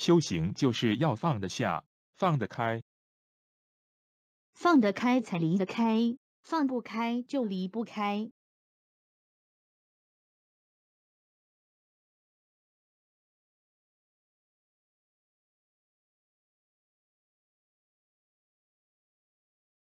修行就是要放得下放得开。放得开才离得开放不开就离不开。